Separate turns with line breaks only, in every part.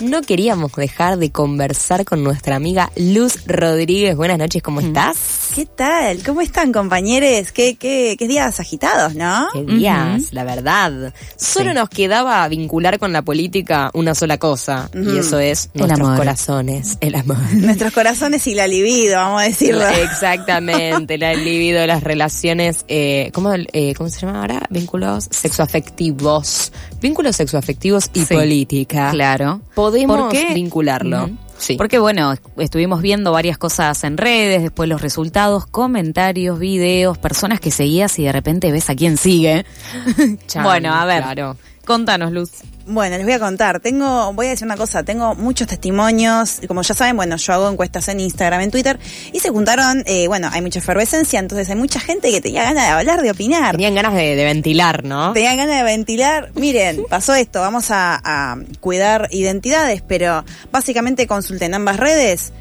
no queríamos dejar de conversar con nuestra amiga Luz Rodríguez. Buenas noches, ¿cómo estás?
¿Qué tal? ¿Cómo están, compañeros? ¿Qué, qué, qué días agitados, no?
Qué días, la verdad. Solo nos quedaba vincular con la política una sola cosa, y eso es
El
nuestros
amor.
corazones, el amor.
Nuestros corazones y la libido, vamos a decirlo.
Exactamente, la libido, las relaciones, eh, ¿cómo, eh, ¿cómo se llama ahora? Vínculos sexoafectivos. Vínculos sexoafectivos y
Sí.
política.
Claro.
Podemos
¿Por qué?
vincularlo. Sí.
Porque bueno, estuvimos viendo varias cosas en redes, después los resultados, comentarios, videos, personas que seguías y de repente ves a quién sigue. Bueno, a ver,
claro.
contanos, Luz.
Bueno, les voy a contar. Tengo, voy a decir una cosa. Tengo muchos testimonios. y Como ya saben, bueno, yo hago encuestas en Instagram, en Twitter. Y se juntaron, eh, bueno, hay mucha efervescencia. Entonces hay mucha gente que tenía ganas de hablar, de opinar.
Tenían ganas de, de ventilar, ¿no?
Tenían ganas de ventilar. Miren, pasó esto. Vamos a, a cuidar identidades, pero básicamente consulten ambas redes.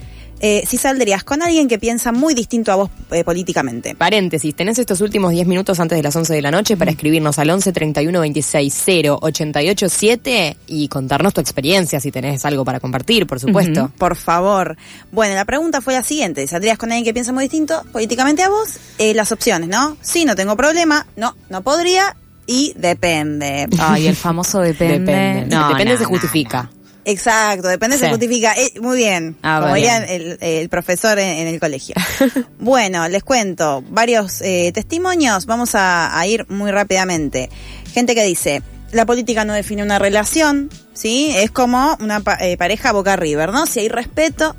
Eh, si saldrías con alguien que piensa muy distinto a vos eh, políticamente.
Paréntesis, tenés estos últimos 10 minutos antes de las 11 de la noche para escribirnos al 11 31 26 0 88 7 y contarnos tu experiencia si tenés algo para compartir, por supuesto.
Por favor. Bueno, la pregunta fue la siguiente. ¿Saldrías con alguien que piensa muy distinto políticamente a vos? Eh, las opciones, ¿no? Sí, no tengo problema. No, no podría. Y depende.
Ay, el famoso depende.
Depende.
No,
Depende
no,
se
no,
justifica.
Exacto, depende, se
Sí.
justifica. Eh, muy bien,
Ah,
como
bien.
diría el, el profesor en, en el colegio. bueno, les cuento varios eh, testimonios. Vamos a, a ir muy rápidamente. Gente que dice, la política no define una relación, ¿sí? Es como una pa- eh, pareja boca river, ¿no? Si hay respeto.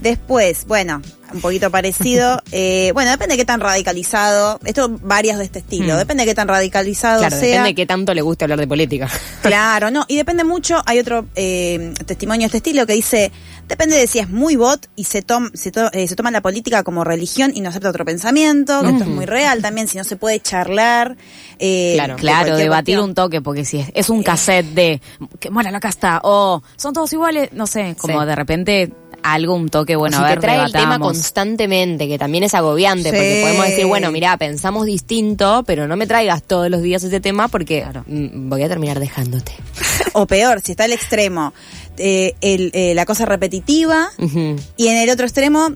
Después, bueno, un poquito parecido. eh, bueno, depende de qué tan radicalizado. Esto varias de este estilo.
Hmm.
Depende de qué tan radicalizado
Claro,
sea.
depende de qué tanto le guste hablar de política.
Claro, no, y depende mucho, hay otro eh, testimonio de este estilo que dice, depende de si es muy bot y se, tom- se, to- eh, se toma la política como religión y no acepta otro pensamiento, que esto es muy real también, si no se puede charlar. eh,
Claro,
de
Claro, debatir
cuestión.
un toque, porque si es, es un cassette de que muera la casta o son todos iguales, no sé, como
Sí.
de repente algo, un toque, bueno,
si
a ver,
te trae el tema constantemente, que también es agobiante, porque podemos decir, bueno, mira, pensamos distinto, pero no me traigas todos los días ese tema porque
Claro.
mm, voy a terminar dejándote.
O peor, si está al extremo, eh, el, eh, la cosa repetitiva y en el otro extremo...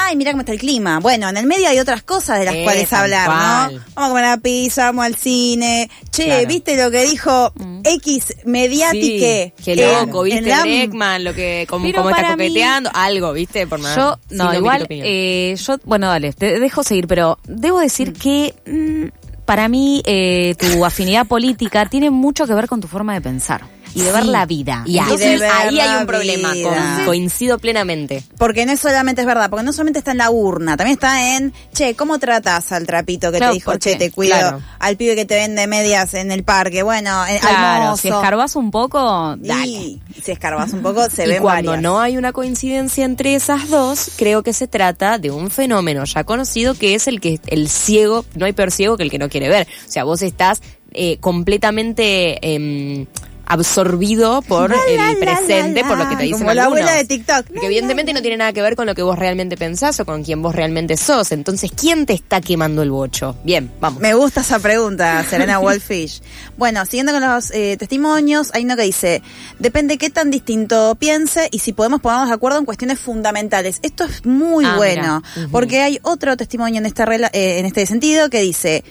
Ay, mira cómo está el clima. Bueno, en el medio hay otras cosas de las
Eh,
cuales hablar,
cual.
¿no? Vamos a comer una pizza, vamos al cine. Che,
Claro.
¿viste lo que dijo X mediática?
Sí, qué loco,
en
viste
la-
Breckman, lo que, como, está
mí-
coqueteando, algo, viste, por más.
Yo, no, igual,
opinión.
eh, yo, bueno, dale, te dejo seguir, pero debo decir que mm, para mí eh, tu afinidad política tiene mucho que ver con tu forma de pensar y de ver la vida.
Y
Entonces,
ahí,
de ver
ahí hay un problema, con- coincido plenamente.
Porque no es solamente es verdad, porque no solamente está en la urna, también está en, che, ¿cómo tratas al trapito que
Claro,
te dijo, che, te cuido,
claro.
al pibe que te vende medias en el parque? Bueno, eh, al
Claro, si escarbas un poco,
Y
dale.
si escarbas un poco, se
y
ven
cuando
varias.
no hay una coincidencia entre esas dos, creo que se trata de un fenómeno ya conocido que es el que el ciego, no hay peor ciego que el que no quiere ver. O sea, vos estás eh, completamente em, absorbido por el presente, por lo que te dicen
Como la
algunos.
abuela de TikTok.
Porque evidentemente no tiene nada que ver con lo que vos realmente pensás o con quien vos realmente sos. Entonces, ¿quién te está quemando el bocho? Bien, vamos.
Me gusta esa pregunta, Serena Wolfish. Bueno, siguiendo con los eh, testimonios, hay uno que dice, depende qué tan distinto piense y si podemos ponernos de acuerdo en cuestiones fundamentales. Esto es muy
Ah,
bueno, porque hay otro testimonio en, esta eh, en este sentido que dice,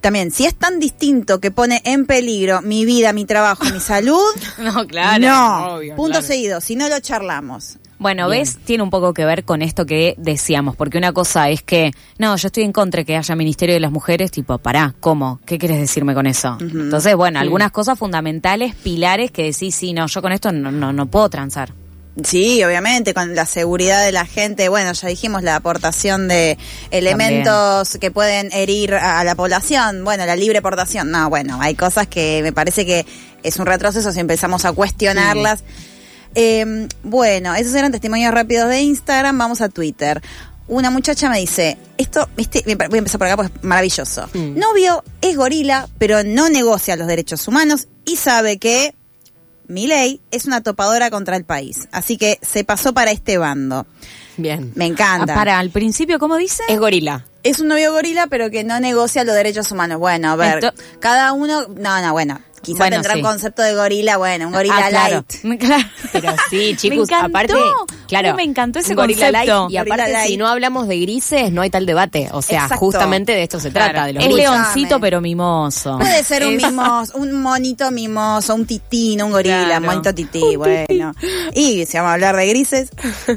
también, si es tan distinto que pone en peligro mi vida, mi trabajo, mi salud,
No, claro.
no,
obvio,
punto
claro.
seguido, si no lo charlamos.
Bueno, ¿ves? Tiene un poco que ver con esto que decíamos, porque una cosa es que, no, yo estoy en contra de que haya Ministerio de las Mujeres, tipo, pará, ¿cómo? ¿Qué quieres decirme con eso? Entonces, bueno, algunas cosas fundamentales, pilares que decís, sí, no, yo con esto no, no, no puedo transar.
Sí, obviamente, con la seguridad de la gente, bueno, ya dijimos la aportación de elementos que pueden herir a, a la población, bueno, la libre portación, no, bueno, hay cosas que me parece que es un retroceso si empezamos a cuestionarlas. Eh, bueno, esos eran testimonios rápidos de Instagram, vamos a Twitter. Una muchacha me dice, esto, viste, voy a empezar por acá porque es maravilloso.
Mm.
Novio es gorila, pero no negocia los derechos humanos y sabe que Milei es una topadora contra el país. Así que se pasó para este bando.
Bien.
Me
Ah,
encanta.
para, al principio, ¿cómo dice?
Es gorila.
Es un novio gorila, pero que no negocia los derechos humanos. Bueno, a ver,
Ento-
cada uno. No, no, bueno. Quizá
Bueno,
tendrá
sí.
un concepto de gorila, bueno, un gorila
Ah, claro.
light.
Claro.
Pero sí,
Me
chicos,
encantó.
aparte, claro,
me encantó ese
un gorila
concepto.
light, y aparte si no hablamos de grises, no hay tal debate, o sea,
Exacto.
justamente de esto se trata,
Claro.
de los
es
grises.
leoncito pero mimoso.
Puede ser un mimoso, un monito mimoso, un titino, un gorila,
Claro.
monito tití, bueno. Y si vamos a hablar de grises,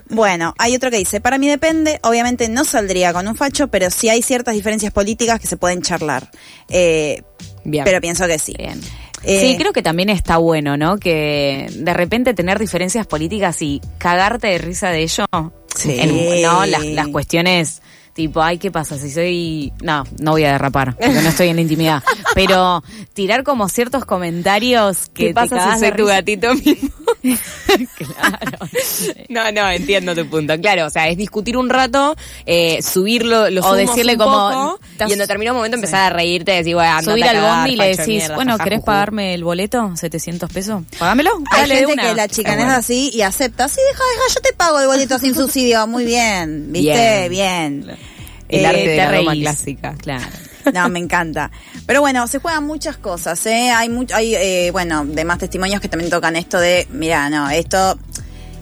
bueno, hay otro que dice, para mí depende, obviamente no saldría con un facho, pero sí hay ciertas diferencias políticas que se pueden charlar. Eh,
Bien.
pero pienso que sí.
Bien.
Eh,
sí, creo que también está bueno, ¿no? Que de repente tener diferencias políticas y cagarte de risa de ello.
Sí.
En- no, las, las cuestiones tipo, ay, ¿qué pasa? Si soy... No, no voy a derrapar, porque no estoy en la intimidad. Pero tirar como ciertos comentarios que
¿Qué
te
pasa
cagás
si soy tu gatito mismo?
claro.
No, no, entiendo tu punto. Claro, o sea, es discutir un rato, eh, subirlo, los
O decirle
un
como,
poco, y en determinado momento empezar a reírte decir, bueno,
Subir
a
al bondi y le
de
decís,
mierda,
bueno, ¿querés
juju".
pagarme el boleto? ¿700 pesos? Págamelo.
Hay
Dale de
gente
una.
que la chicanea
bueno.
es así y acepta. Sí, deja, deja, yo te pago el boleto sin subsidio. Muy bien, ¿viste? Bien.
El
Eh,
arte de
te
la Roma clásica.
Claro.
No, me encanta. Pero bueno, se juegan muchas cosas, ¿eh? Hay, mucho, hay eh, bueno, demás testimonios que también tocan esto de, mira, no, esto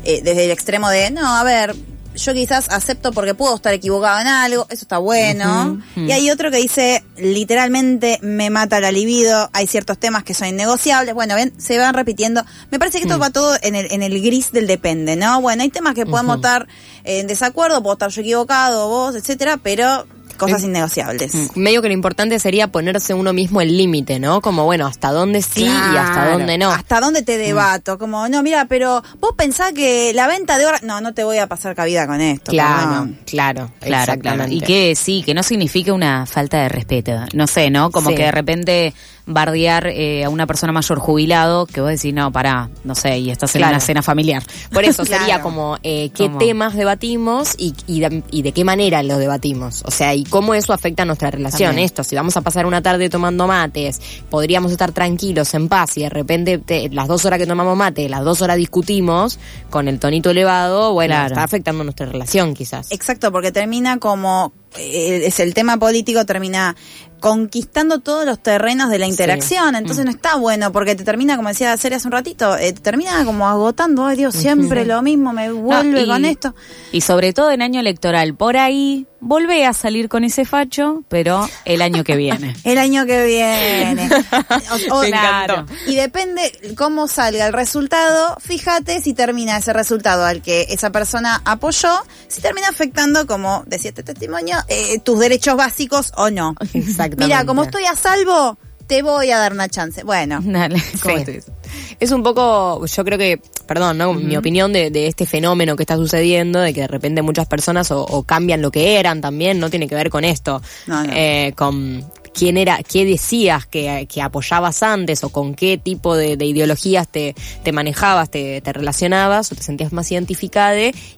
eh, desde el extremo de, no, a ver, yo quizás acepto porque puedo estar equivocado en algo, eso está bueno. Y hay otro que dice, literalmente me mata la libido, hay ciertos temas que son innegociables, bueno, ven, se van repitiendo. Me parece que esto va todo en el, en el gris del depende, ¿no? Bueno, hay temas que podemos estar en desacuerdo, puedo estar yo equivocado, vos, etcétera, pero cosas innegociables.
Medio que lo importante sería ponerse uno mismo el límite, ¿no? Como, bueno, hasta dónde sí y hasta dónde no.
¿Hasta dónde te debato? Como, no, mira, pero vos pensás que la venta de oro... No, no te voy a pasar cabida con esto.
Claro, claro,
Claro, claro. Y que sí, que no signifique una falta de respeto. No sé, ¿no? Como
Sí.
que de repente bardear eh, a una persona mayor jubilado, que vos decís, no, pará, no sé, y estás en
Claro.
una cena familiar.
Por eso
Claro.
sería como eh, qué temas debatimos y, y, de, y de qué manera los debatimos. O sea, y cómo eso afecta a nuestra relación.
También.
Esto, si vamos a pasar una tarde tomando mates, podríamos estar tranquilos, en paz, y de repente te- las dos horas que tomamos mate, las dos horas discutimos con el tonito elevado, bueno,
Claro.
está afectando nuestra relación quizás.
Exacto, porque termina como... eh, es el tema político, termina conquistando todos los terrenos de la interacción. Entonces no está bueno, porque te termina, como decía Serie hace un ratito, eh, te termina como agotando. Ay Dios, siempre lo mismo, me vuelve
No, y-
con esto.
Y sobre todo en año electoral, por ahí, volvé a salir con ese facho, pero el año que viene.
El año que viene. O- o-
Me encantó.
Y depende cómo salga el resultado, fíjate si termina ese resultado al que esa persona apoyó, si termina afectando, como decía este testimonio, eh, tus derechos básicos o no.
Exactamente.
Mira, como estoy a salvo, te voy a dar una chance. Bueno,
Dale, ¿cómo
Sí.
tú dices?
Es un poco, yo creo que, perdón, ¿no? Mi opinión de, de este fenómeno que está sucediendo, de que de repente muchas personas o, o cambian lo que eran también, no tiene que ver con esto.
No, no.
Eh, con quién era, qué decías que, apoyabas antes o con qué tipo de, de ideologías te, te manejabas, te, te relacionabas o te sentías más identificada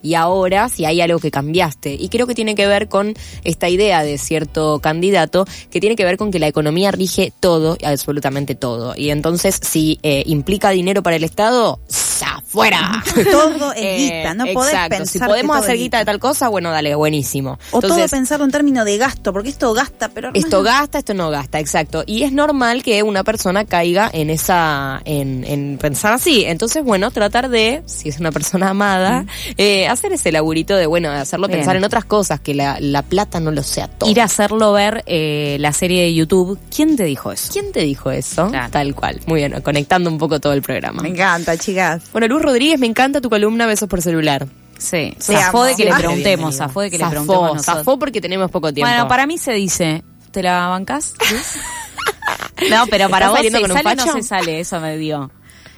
y ahora si hay algo que cambiaste. Y creo que tiene que ver con esta idea de cierto candidato que tiene que ver con que la economía rige todo, absolutamente todo. Y entonces si eh, implica dinero para el Estado, ¡afuera!
todo es
Eh,
guita, no podés
exacto.
pensar
Si podemos hacer guita de tal cosa, bueno, dale, buenísimo.
O todo pensarlo en términos de gasto, porque esto gasta, pero
esto gasta, esto no gasta, exacto. Y es normal que una persona caiga en esa, en, en pensar así. Entonces, bueno, tratar de, si es una persona amada, eh, hacer ese laburito de, bueno, de hacerlo
Bien.
pensar en otras cosas, que la, la plata no lo sea todo.
Ir a hacerlo ver eh, la serie de YouTube. ¿Quién te dijo eso?
¿Quién te dijo eso?
Claro.
Tal cual. Muy bien, conectando un poco todo el programa.
Me encanta, chicas.
Bueno, Luz Rodríguez, me encanta tu columna Besos por celular.
Sí,
Te
zafó de que le preguntemos, zafó de que le preguntemos nosotros.
zafó porque tenemos poco tiempo.
Bueno, para mí se dice, ¿te la bancás? no, pero para
¿Estás
vos se
con un
sale o no se sale, eso me dio.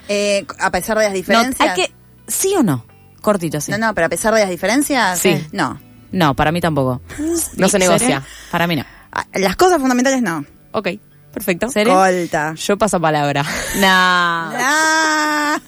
Eh, a pesar de las
No,
diferencias.
hay que, ¿sí o no? Cortito, sí.
No, no, pero a pesar de las diferencias,
Sí.
no.
No, para mí tampoco.
No se negocia.
Para mí no.
Ah, Las cosas fundamentales no.
Ok, perfecto.
¿Serio?
Colta.
Yo paso palabra.
No.
Ah.